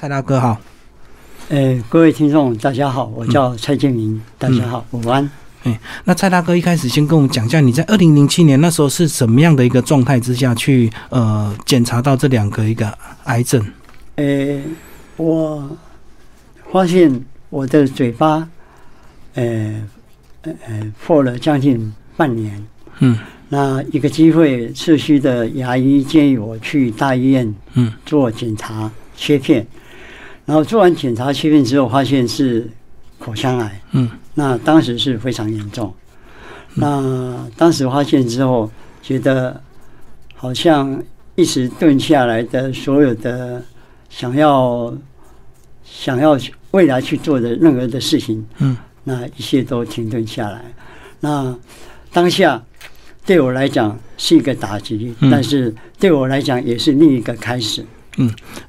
蔡大哥好。诶，各位听众大家好，我叫蔡建明，大家好，午安。哎，那蔡大哥一开始先跟我们讲一下，你在二零零七年那时候是什么样的一个状态之下去呃检查到这两个一个癌症？诶，我发现我的嘴巴，呃呃破了将近半年。嗯，那一个机会，社区的牙医建议我去大医院嗯做检查切片，然后做完检查切片之后，发现是口腔癌。嗯那当时是非常严重。那当时发现之后，觉得好像一时顿下来的所有的想要想要未来去做的任何的事情，嗯那一切都停顿下来。那当下对我来讲是一个打击，嗯但是对我来讲也是另一个开始。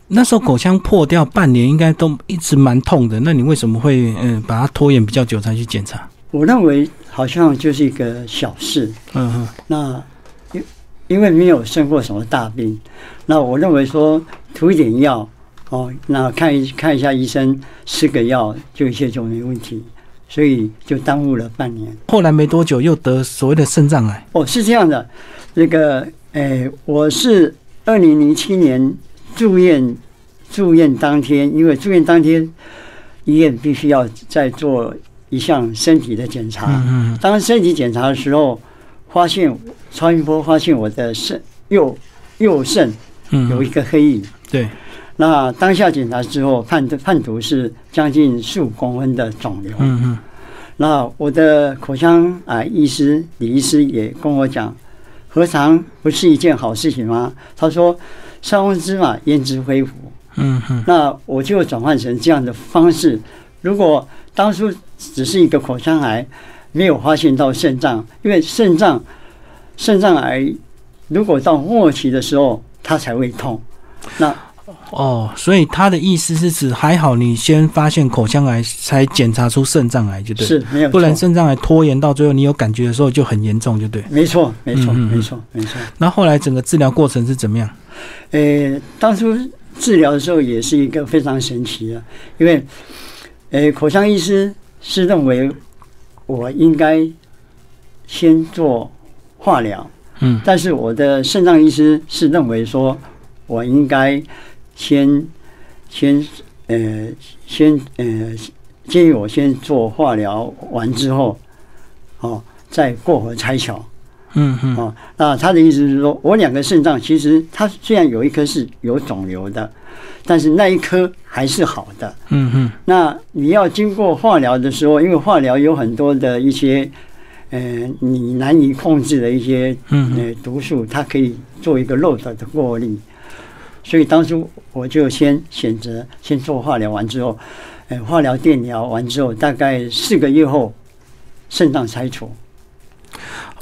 那时候口腔破掉半年，应该都一直蛮痛的。那你为什么会嗯、呃、把它拖延比较久才去检查？我认为好像就是一个小事，嗯哼那因因为没有生过什么大病，那我认为说涂一点药哦，那看一看一下医生，吃个药就一切就没问题，所以就耽误了半年。后来没多久又得所谓的肾脏癌。哦，是这样的，那个诶，我是二零零七年住院，住院当天，因为住院当天医院必须要再做一项身体的检查。嗯嗯当身体检查的时候，发现超音波发现我的肾右右肾嗯，有一个黑影。对，那当下检查之后，判判读是将近十五公分的肿瘤。嗯嗯那我的口腔啊医师李医师也跟我讲，何尝不是一件好事情吗？他说：“上翁之马，焉知非福。嗯哼”那我就转换成这样的方式。如果当初只是一个口腔癌，没有发现到肾脏，因为肾脏肾脏癌如果到末期的时候，它才会痛。那哦，所以他的意思是指还好你先发现口腔癌，才检查出肾脏癌，就对。是没有，不然肾脏癌拖延到最后，你有感觉的时候就很严重，就对。没错，没错，没错，没错。那后来整个治疗过程是怎么样？呃，当初治疗的时候也是一个非常神奇的，因为，呃，口腔医师是认为我应该先做化疗，嗯但是我的肾脏医师是认为说我应该先先呃先呃建议我先做化疗完之后，哦，再过河拆桥。嗯嗯哦，那他的意思是说，我两个肾脏其实它虽然有一颗是有肿瘤的，但是那一颗还是好的。嗯嗯那你要经过化疗的时候，因为化疗有很多的一些，呃，你难以控制的一些嗯呃毒素，它可以做一个漏斗的过滤。所以当初我就先选择先做化疗完之后，呃，化疗电疗完之后，大概四个月后，肾脏拆除。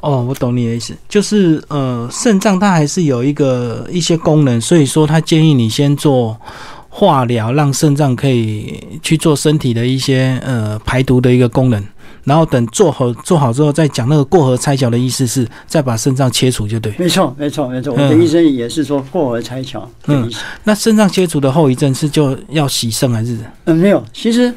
哦，我懂你的意思，就是呃，肾脏它还是有一个一些功能，所以说他建议你先做化疗，让肾脏可以去做身体的一些呃排毒的一个功能，然后等做好做好之后再讲那个过河拆桥的意思是再把肾脏切除就对。没错，没错，没错。我嗯的医生也是说过河拆桥的意思。那肾脏切除的后遗症是就要洗肾还是？嗯，没有。其实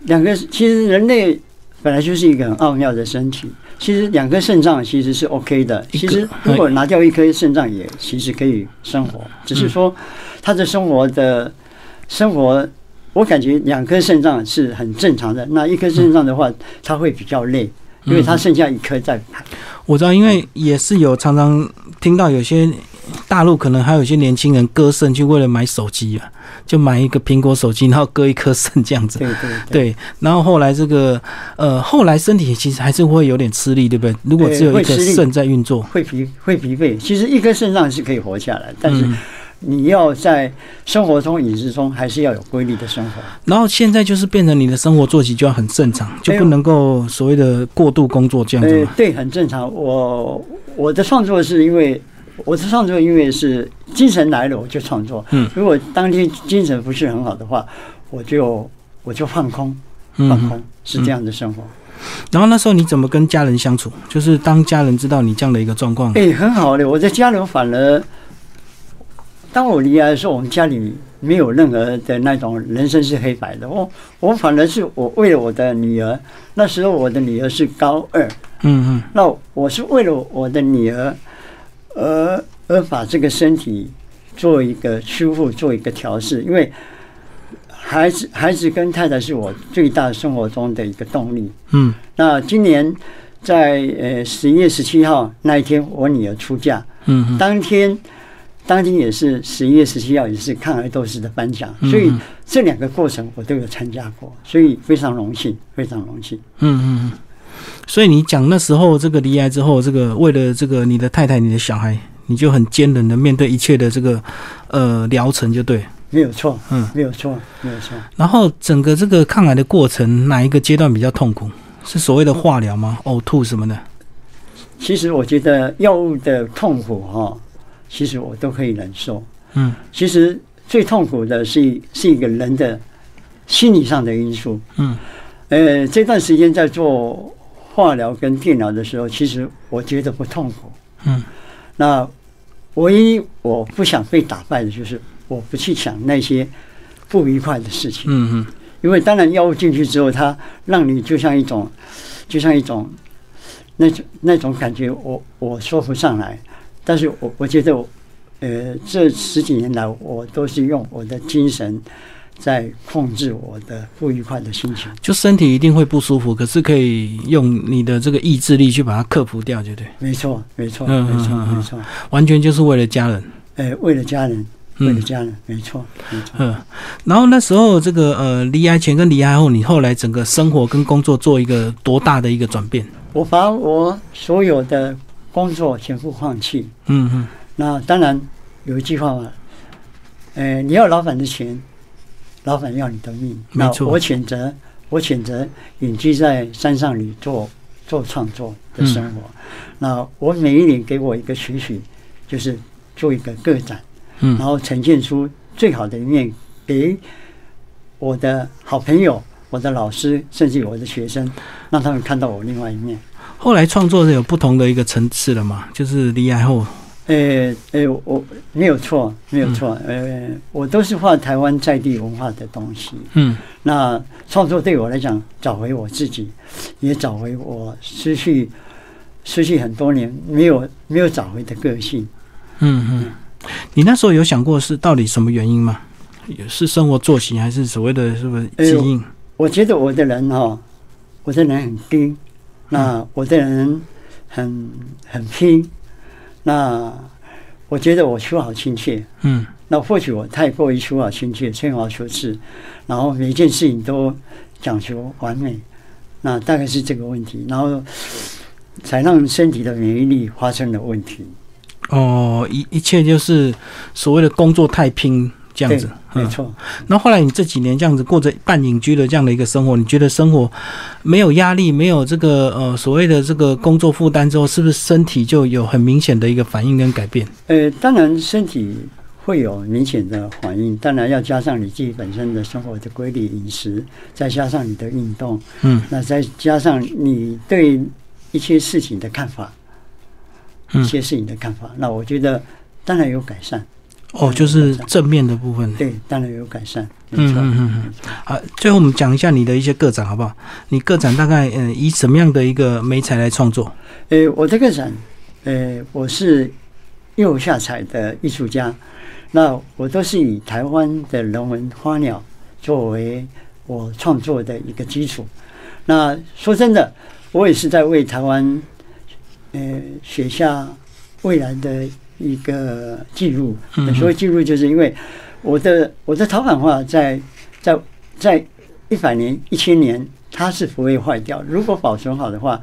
两个，其实人类本来就是一个很奥妙的身体。其实两颗肾脏其实是 OK 的。其实如果拿掉一颗肾脏，也其实可以生活，只是说他的生活的生活，我感觉两颗肾脏是很正常的。那一颗肾脏的话，他会比较累，因为他剩下一颗在排。我知道，因为也是有常常听到有些大陆可能还有一些年轻人割肾就为了买手机啊，就买一个苹果手机，然后割一颗肾这样子。对对对，然后后来这个呃，后来身体其实还是会有点吃力，对不对？如果只有一颗肾在运作，会疲会疲惫。其实一颗肾脏是可以活下来，但是嗯你要在生活中、饮食中还是要有规律的生活。然后现在就是变成你的生活作息就要很正常，就不能够所谓的过度工作这样子嘛。，呃对，很正常。我我的创作是因为我的创作因为是精神来了我就创作，嗯，如果当天精神不是很好的话，我就我就放空，放嗯，空是这样的生活。然后那时候你怎么跟家人相处？就是当家人知道你这样的一个状况，哎、很好的，我的家人反而，当我离开的时候，我们家里没有任何的那种人生是黑白的。我我反而是我为了我的女儿，那时候我的女儿是高二，嗯嗯那我是为了我的女儿，而而把这个身体做一个修复，做一个调试，因为孩子孩子跟太太是我最大生活中的一个动力。嗯那今年在呃十一月十七号那一天，我女儿出嫁，嗯嗯当天当天也是十一月十七号，也是抗癌斗士的颁奖，嗯所以这两个过程我都有参加过，所以非常荣幸，非常荣幸。嗯嗯嗯。所以你讲那时候这个离癌之后，这个为了这个你的太太、你的小孩，你就很坚韧的面对一切的这个呃疗程，就对。没有错，嗯，没有错，没有错。然后整个这个抗癌的过程，哪一个阶段比较痛苦？是所谓的化疗吗？呕吐什么的？其实我觉得药物的痛苦哈、其实我都可以忍受。嗯其实最痛苦的是是一个人的心理上的因素。嗯呃，这段时间在做化疗跟电疗的时候，其实我觉得不痛苦。嗯那唯一我不想被打败的就是我不去想那些不愉快的事情，嗯嗯因为当然药物进去之后，它让你就像一种，就像一种那种那种感觉我，我说不上来。但是我我觉得我，呃，这十几年来，我都是用我的精神在控制我的不愉快的心情。就身体一定会不舒服，可是可以用你的这个意志力去把它克服掉，对不对？没错，没错，嗯没错，没错。完全就是为了家人。哎，为了家人，为了嗯家人，没错，没错。嗯，然后那时候这个呃离癌前跟离癌后，你后来整个生活跟工作做一个多大的一个转变？我把我所有的工作全部放弃。嗯嗯那当然有一句话嘛，呃，你要老板的钱，老板要你的命。那没错我选择，我选择隐居在山上里做做创作的生活。那我每一年给我一个期许，就是做一个个展，然嗯后呈现出最好的一面给我的好朋友、我的老师，甚至我的学生，让他们看到我另外一面。后来创作有不同的一个层次了嘛，就是离开后，呃呃，我没有错，没有错。呃，我都是画台湾在地文化的东西。嗯那创作对我来讲，找回我自己，也找回我失去失去很多年没有没有找回的个性。嗯嗯，你那时候有想过是到底什么原因吗？是生活作息还是所谓的是不是基因？我觉得我的人哈、我的人很低，那我的人很很拼，那我觉得我求好心切。嗯那或许我太过于求好心切、吹毛求疵，然后每一件事情都讲求完美，那大概是这个问题，然后才让身体的免疫力发生了问题。哦，一一切就是所谓的工作太拼这样子。嗯。没错。那后来你这几年这样子过着半隐居的这样的一个生活，你觉得生活没有压力，没有这个呃所谓的这个工作负担之后，是不是身体就有很明显的一个反应跟改变？呃，当然身体会有明显的反应，当然要加上你自己本身的生活的规律、饮食，再加上你的运动，嗯那再加上你对一些事情的看法，一嗯，些事情的看法，那我觉得当然有改善。哦，就是正面的部分。对，当然有改善，嗯嗯嗯嗯。啊，最后我们讲一下你的一些个展好不好？你个展大概嗯、呃以什么样的一个媒材来创作？呃，我这个展，呃，我是釉下彩的艺术家，那我都是以台湾的人文花鸟作为我创作的一个基础。那说真的，我也是在为台湾，呃，写下未来的一个记录。嗯所谓记录，就是因为我的我的陶板画在在在一百年、一千年，它是不会坏掉。如果保存好的话，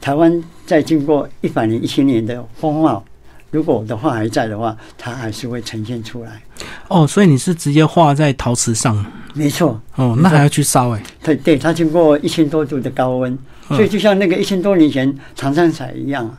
台湾在经过一百年、一千年的风貌，如果我的画还在的话，它还是会呈现出来。哦，所以你是直接画在陶瓷上没错，哦，那还要去烧哎、对对，它经过一千多度的高温，嗯所以就像那个一千多年前长山彩一样啊，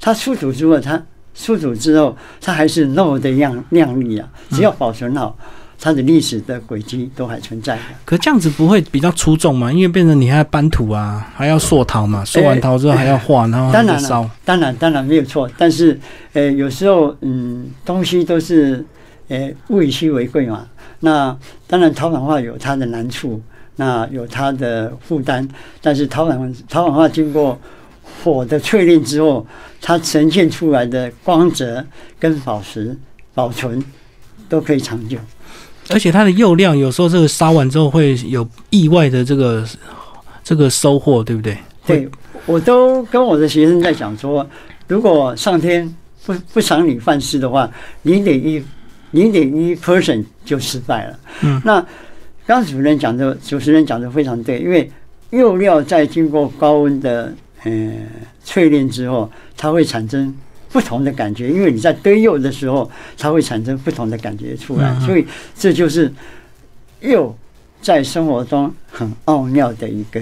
它出土之后，它出土之后，它还是那么的亮亮丽啊。只要保存好，它的历史的轨迹都还存在的。可这样子不会比较出众嘛？因为变成你还要搬土啊，还要塑陶嘛，塑完陶之后还要画，然后当然要烧了。，当然当然没有错，但是呃，有时候嗯，东西都是呃物以稀为贵嘛。那当然陶板画有它的难处，那有它的负担，但是陶板陶板画经过火的淬炼之后，它呈现出来的光泽跟宝石保存都可以长久。而且它的釉料有时候这个烧完之后会有意外的这个这个收获，对不对？对，我都跟我的学生在讲说，如果上天不不赏你饭吃的话，零点一零点一 percent 就失败了。嗯，那刚主任讲的主持人讲的非常对，因为釉料在经过高温的呃淬炼之后，它会产生不同的感觉，因为你在堆釉的时候，它会产生不同的感觉出来，嗯嗯所以这就是釉在生活中很奥妙的一个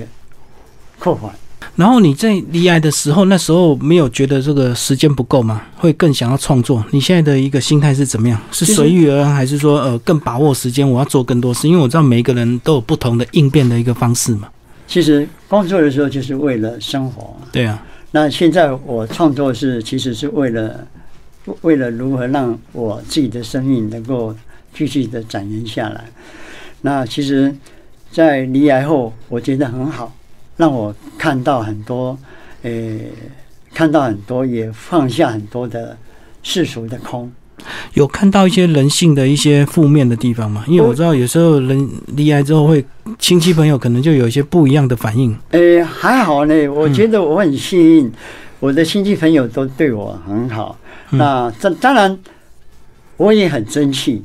扩环。然后你在离癌的时候，那时候没有觉得这个时间不够吗？会更想要创作？你现在的一个心态是怎么样？是随遇而安，还是说呃更把握时间，我要做更多事？因为我知道每一个人都有不同的应变的一个方式嘛。其实工作的时候就是为了生活。对啊，那现在我创作是其实是为了为了如何让我自己的生命能够继续的展延下来。那其实，在离癌后，我觉得很好，让我看到很多，呃，看到很多，也放下很多的世俗的空。有看到一些人性的一些负面的地方吗？因为我知道有时候人离癌之后会亲戚朋友可能就有一些不一样的反应。诶，还好呢，我觉得我很幸运，我的亲戚朋友都对我很好。嗯那这当然，我也很争气，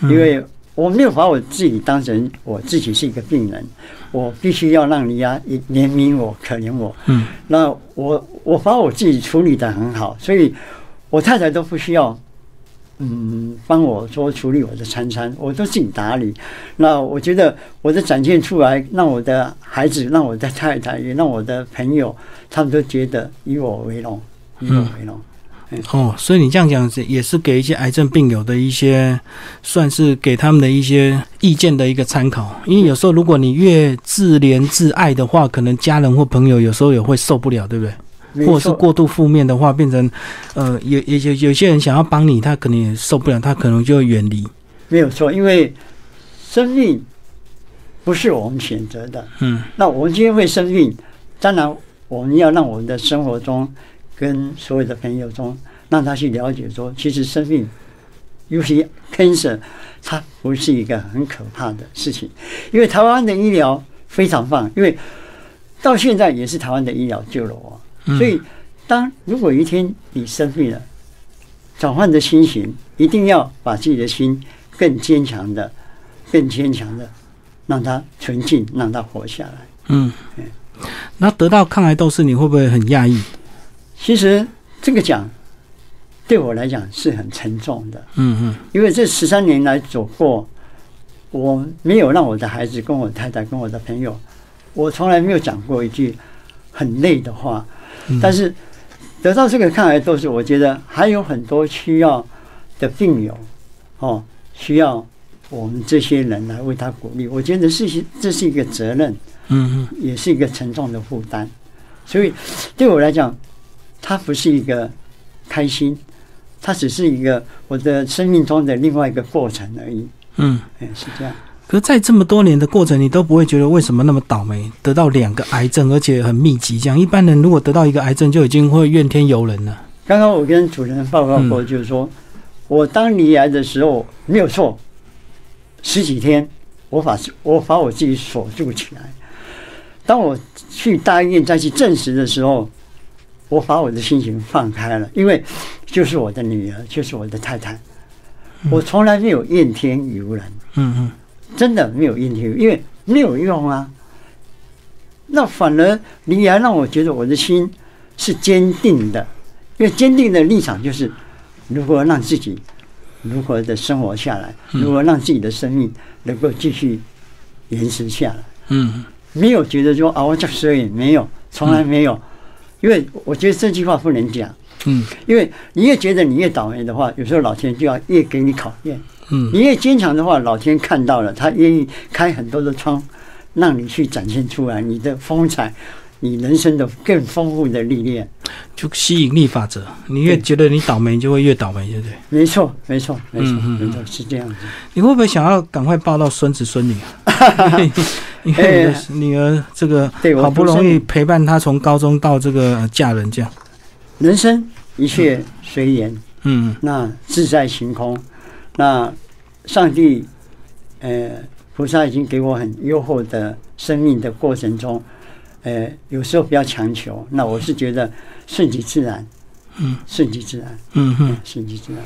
嗯因为我没有把我自己当成我自己是一个病人，我必须要让人家怜悯我、可怜我。嗯那我我把我自己处理得很好，所以我太太都不需要，嗯，帮我说处理我的餐餐，我都自己打理。那我觉得我的展现出来，让我的孩子、让我的太太，也让我的朋友，他们都觉得以我为荣，以我为荣。哦，所以你这样讲是也是给一些癌症病友的一些，算是给他们的一些意见的一个参考。因为有时候如果你越自怜自爱的话，可能家人或朋友有时候也会受不了，对不对？没或者是过度负面的话，变成呃，有有有有些人想要帮你，他可能也受不了，他可能就会远离。没有错，因为生命不是我们选择的。嗯那我们今天会生病，当然我们要让我们的生活中跟所有的朋友中，让他去了解说，其实生命，尤其 cancer，它不是一个很可怕的事情，因为台湾的医疗非常棒，因为到现在也是台湾的医疗救了我，嗯所以当如果有一天你生病了，转换的心情，一定要把自己的心更坚强的、更坚强的，让它纯净，让它活下来。嗯，那得到抗癌斗士，你会不会很讶异？其实这个奖对我来讲是很沉重的，嗯嗯因为这十三年来走过，我没有让我的孩子、跟我太太、跟我的朋友，我从来没有讲过一句很累的话。嗯，但是得到这个抗癌斗士，我觉得还有很多需要的病友，哦，需要我们这些人来为他鼓励。我觉得是这是一个责任，嗯嗯也是一个沉重的负担。所以对我来讲，它不是一个开心，它只是一个我的生命中的另外一个过程而已。嗯。哎，是这样。可是在这么多年的过程，你都不会觉得为什么那么倒霉，得到两个癌症，而且很密集。这样一般人如果得到一个癌症，就已经会怨天尤人了。刚刚我跟主持人报告过，就是说、我当离癌的时候没有错，十几天我把我把我自己锁住起来。当我去大医院再去证实的时候，我把我的心情放开了，因为就是我的女儿，就是我的太太，我从来没有怨天尤人。嗯嗯真的没有怨天因为没有用啊。那反而你还让我觉得我的心是坚定的，因为坚定的立场就是如何让自己如何的生活下来，如何让自己的生命能够继续延迟下来。嗯没有觉得说啊，我这所以没有，从来没有，因为我觉得这句话不能讲，嗯因为你越觉得你越倒霉的话，有时候老天就要越给你考验。嗯你越坚强的话，老天看到了，他愿意开很多的窗，让你去展现出来你的风采，你人生的更丰富的历练。就吸引力法则，你越觉得你倒霉，你就会越倒霉，对不对？没错，没错，没错，嗯嗯嗯没错，是这样子。你会不会想要赶快抱到孙子孙女啊？因为你的女儿这个好不容易陪伴她从高中到这个呃嫁人这样，人生一切随缘，嗯那自在行空。那上帝，呃，菩萨已经给我很优厚的生命的过程中，呃，有时候不要强求。那我是觉得顺其自然，嗯，顺其自然，嗯哼。顺其自然。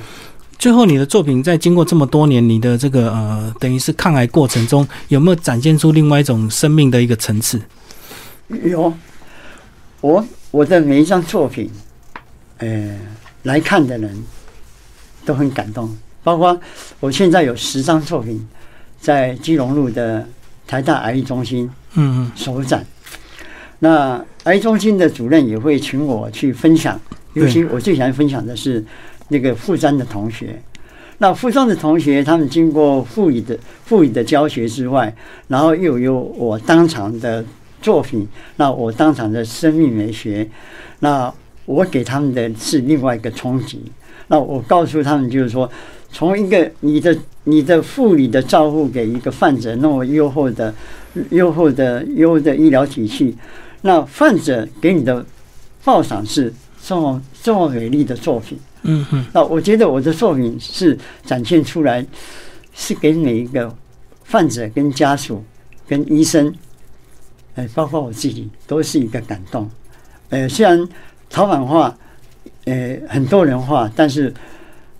最后，你的作品在经过这么多年，你的这个呃，等于是抗癌过程中，有没有展现出另外一种生命的一个层次？有，我我的每一张作品，呃，来看的人都很感动，包括我现在有十张作品在基隆路的台大癌医中心嗯首展。那癌中心的主任也会请我去分享，尤其我最喜欢分享的是那个复专的同学。那附中的同学，他们经过赋予的赋予的教学之外，然后又有我当场的作品，那我当场的生命美学，那我给他们的是另外一个冲击。那我告诉他们，就是说，从一个你的你的护理的照顾给一个患者那么优厚的、优厚的、优的医疗体系，那患者给你的报赏是这么这么美丽的作品。嗯嗯那我觉得我的作品是展现出来，是给每一个患者、跟家属、跟医生，哎，包括我自己，都是一个感动。呃，虽然陶板画，呃，很多人画，但是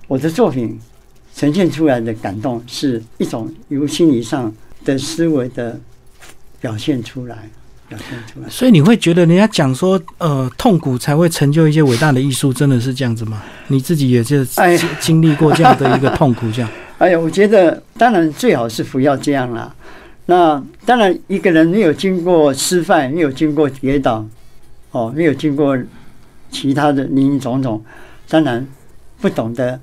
我的作品呈现出来的感动，是一种由心理上的思维的表现出来，表现出来。所以你会觉得人家讲说，呃，痛苦才会成就一些伟大的艺术，真的是这样子吗？你自己也是经历过这样的一个痛苦，这样，哎呀，我觉得当然最好是不要这样啦。那当然，一个人没有经过失败，没有经过跌倒，哦，没有经过其他的林林总总，当然不懂得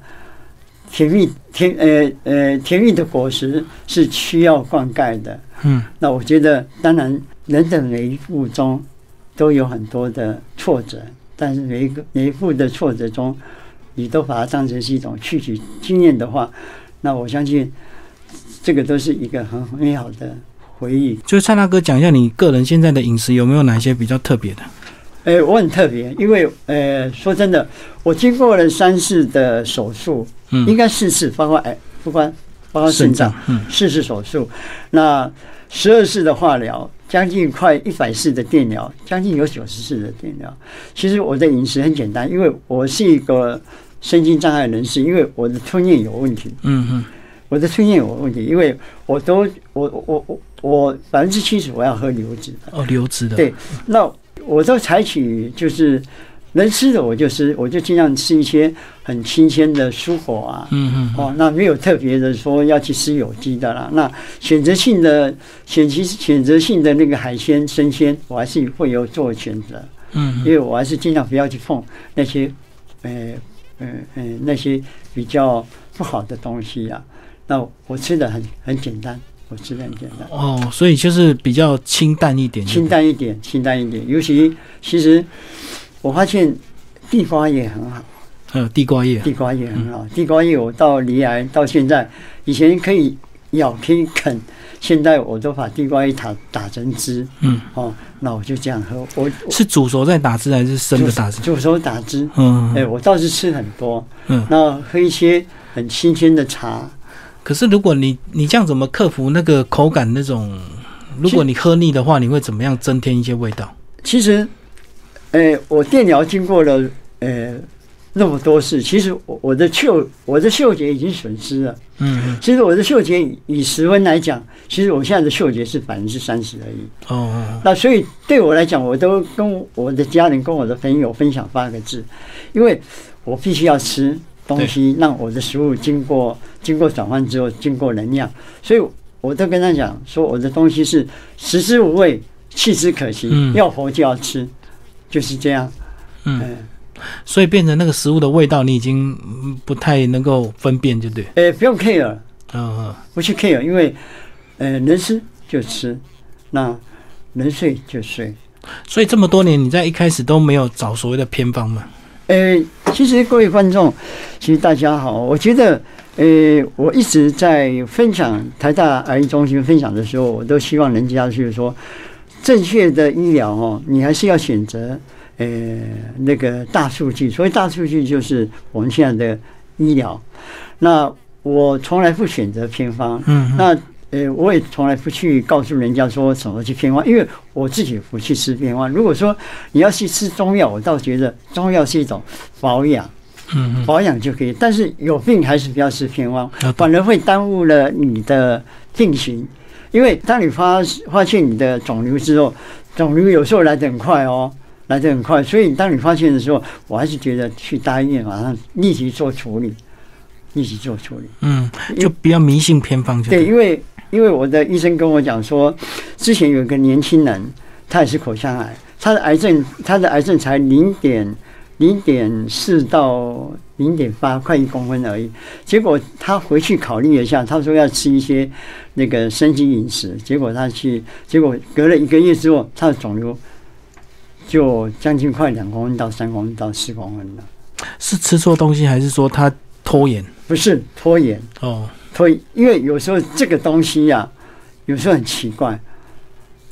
甜蜜甜呃呃甜蜜的果实是需要灌溉的。嗯那我觉得，当然人的每一步中都有很多的挫折，但是每一个每一步的挫折中，你都把它当成是一种吸取经验的话，那我相信这个都是一个很美好的回忆。就是蔡大哥讲一下你个人现在的饮食有没有哪些比较特别的？呃，我很特别，因为呃，说真的，我经过了三次的手术，应嗯，该四次，包括哎，不括包括肾脏，，嗯。四次手术，那十二次的化疗，将近快一百次的电疗，将近有九十次的电疗。其实我的饮食很简单，因为我是一个身心障碍人士，因为我的吞咽有问题，嗯嗯我的吞咽有问题，因为我都我我我我百分之七十我要喝流质的，哦，流质的，对那我都采取就是能吃的我就吃，我就尽量吃一些很新鲜的蔬果啊，嗯嗯哦，那没有特别的说要去吃有机的啦。那选择性的选其选择性的那个海鲜生鲜，我还是会有做选择，嗯因为我还是尽量不要去碰那些呃呃呃那些比较不好的东西呀、那我吃的很很简单，我吃的很简单。哦，所以就是比较清淡一点，清，淡一点，清淡一点。尤其其实我发现地瓜也很好，呃，地瓜叶，地瓜叶很好。地瓜叶我到离癌到现在，以前可以咬可以啃，现在我都把地瓜叶打打成汁嗯，哦，那我就这样喝。我是煮熟再打汁还是生的打汁？煮熟打汁。嗯哎，我倒是吃很多，嗯。那喝一些很新鲜的茶。可是如果你你这样怎么克服那个口感那种？如果你喝腻的话，你会怎么样增添一些味道？其实，呃，我电疗经过了呃那么多次，其实我我的嗅我的嗅觉已经损失了。嗯嗯其实我的嗅觉以以十分来讲，其实我现在的嗅觉是百分之三十而已。哦哦那所以对我来讲，我都跟我的家人、跟我的朋友分享八个字，因为我必须要吃东西，让我的食物经过经过转换之后，经过能量，所以我都跟他讲说，我的东西是食之无味，弃之可惜，嗯要活就要吃，就是这样。嗯，嗯，所以变成那个食物的味道，你已经嗯不太能够分辨，对不对？呃，不用 care，嗯嗯不去 care，因为呃，能吃就吃，那能睡就睡。所以这么多年，你在一开始都没有找所谓的偏方嘛？呃，其实各位观众，其实大家好，我觉得，呃，我一直在分享台大癌中心分享的时候，我都希望人家就是说，正确的医疗哦，你还是要选择，呃，那个大数据。所以大数据，就是我们现在的医疗。那我从来不选择偏方，嗯，那。呃，我也从来不去告诉人家说怎么去偏方，因为我自己不去吃偏方。如果说你要去吃中药，我倒觉得中药是一种保养，嗯保养就可以。但是有病还是不要吃偏方嗯，反而会耽误了你的病情。因为当你发发现你的肿瘤之后，肿瘤有时候来得很快哦，来得很快。所以当你发现的时候，我还是觉得去大医院马上立即做处理，立即做处理。嗯，就不要迷信偏方就对，因为因为我的医生跟我讲说，之前有一个年轻人，他也是口腔癌，他的癌症他的癌症才零点零点四到零点八，快一公分而已。结果他回去考虑了一下，他说要吃一些那个生机饮食，结果他去，结果隔了一个月之后，他的肿瘤就将近快两公分到三公分到四公分了，是吃错东西，还是说他拖延？不是拖延。哦，所以，因为有时候这个东西呀、有时候很奇怪，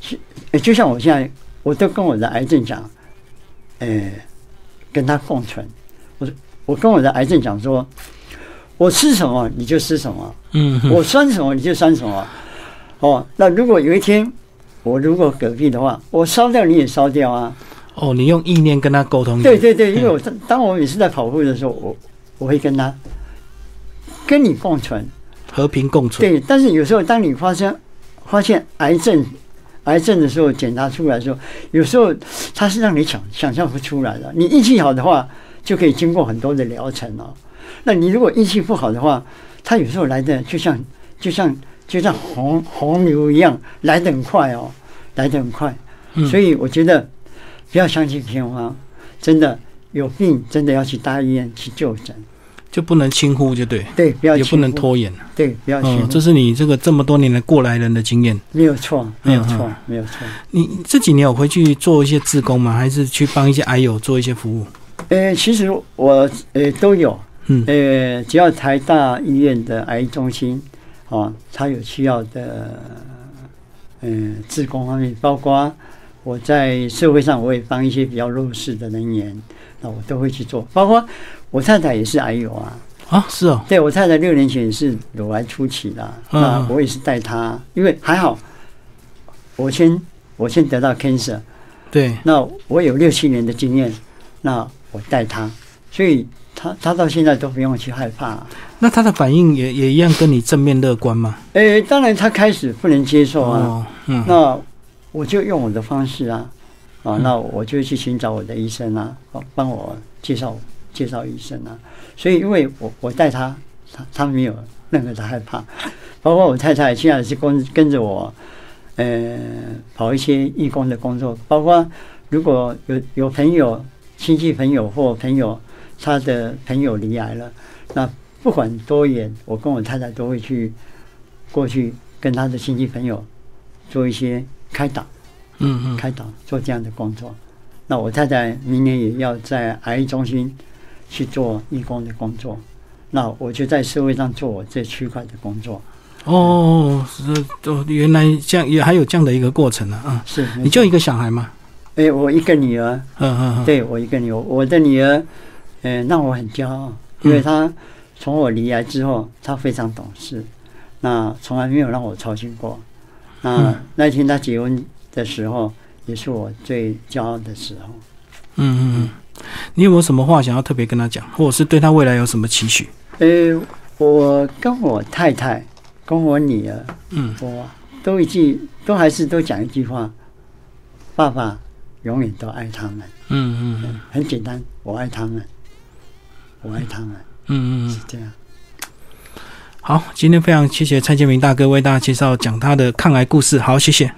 其诶就像我现在，我都跟我的癌症讲，诶，跟他共存。我我跟我的癌症讲说，我吃什么你就吃什么，嗯，我酸什么你就酸什么。哦，那如果有一天我如果嗝屁的话，我烧掉你也烧掉啊。哦，你用意念跟他沟通。对对对，因为我当当我每次在跑步的时候，我我会跟他跟你共存。和平共存。对，但是有时候当你发生发现癌症癌症的时候，检查出来的时候，有时候它是让你想想象不出来的。你运气好的话，就可以经过很多的疗程哦。那你如果运气不好的话，它有时候来的就像就像就像洪洪流一样，来得很快哦，来得很快。嗯所以我觉得不要相信天花，真的有病真的要去大医院去就诊。就不能轻忽，就对，对，不要也不能，拖延。对，不要轻嗯，这是你这个这么多年的过来人的经验。没有错，没有错嗯，没有错。你这几年有回去做一些志工吗？还是去帮一些癌友做一些服务？呃，其实我呃都有，嗯呃，只要台大医院的癌中心啊，他有需要的，呃，志工方面，包括我在社会上我也帮一些比较弱势的人员，那我都会去做，包括我太太也是癌友啊，啊，是哦，对我太太六年前也是乳癌初期的，嗯那我也是带她，因为还好，我先我先得到 cancer，对，那我有六七年的经验，那我带她，所以她她到现在都不用去害怕。那她的反应也也一样跟你正面乐观吗？诶、当然她开始不能接受啊，哦，嗯，那我就用我的方式啊，啊，嗯那我就去寻找我的医生啊，哦帮我介绍介绍医生啊。所以因为我我带他，他他没有任何的害怕，包括我太太现在是跟跟着我，呃，跑一些义工的工作，包括如果有有朋友、亲戚朋友或朋友他的朋友离癌了，那不管多远，我跟我太太都会去过去跟他的亲戚朋友做一些开导。嗯嗯，开导做这样的工作。那我太太明年也要在癌中心去做义工的工作，那我就在社会上做我这区块的工作。哦，是哦，原来这样也还有这样的一个过程呢啊！是，你就一个小孩吗？哎、我一个女儿，嗯嗯嗯，对我一个女儿，我的女儿，呃，让我很骄傲，因为她从我离癌之后，她非常懂事，那从来没有让我操心过。那、嗯那天她结婚的时候，也是我最骄傲的时候。嗯嗯嗯，你有没有什么话想要特别跟他讲，或者是对他未来有什么期许？呃，我跟我太太，跟我女儿，嗯，我都一句，都还是都讲一句话：爸爸永远都爱他们。嗯嗯很简单，我爱他们，我爱他们，嗯嗯嗯。是这样。好，今天非常谢谢蔡建明大哥为大家介绍讲他的抗癌故事。好，谢谢。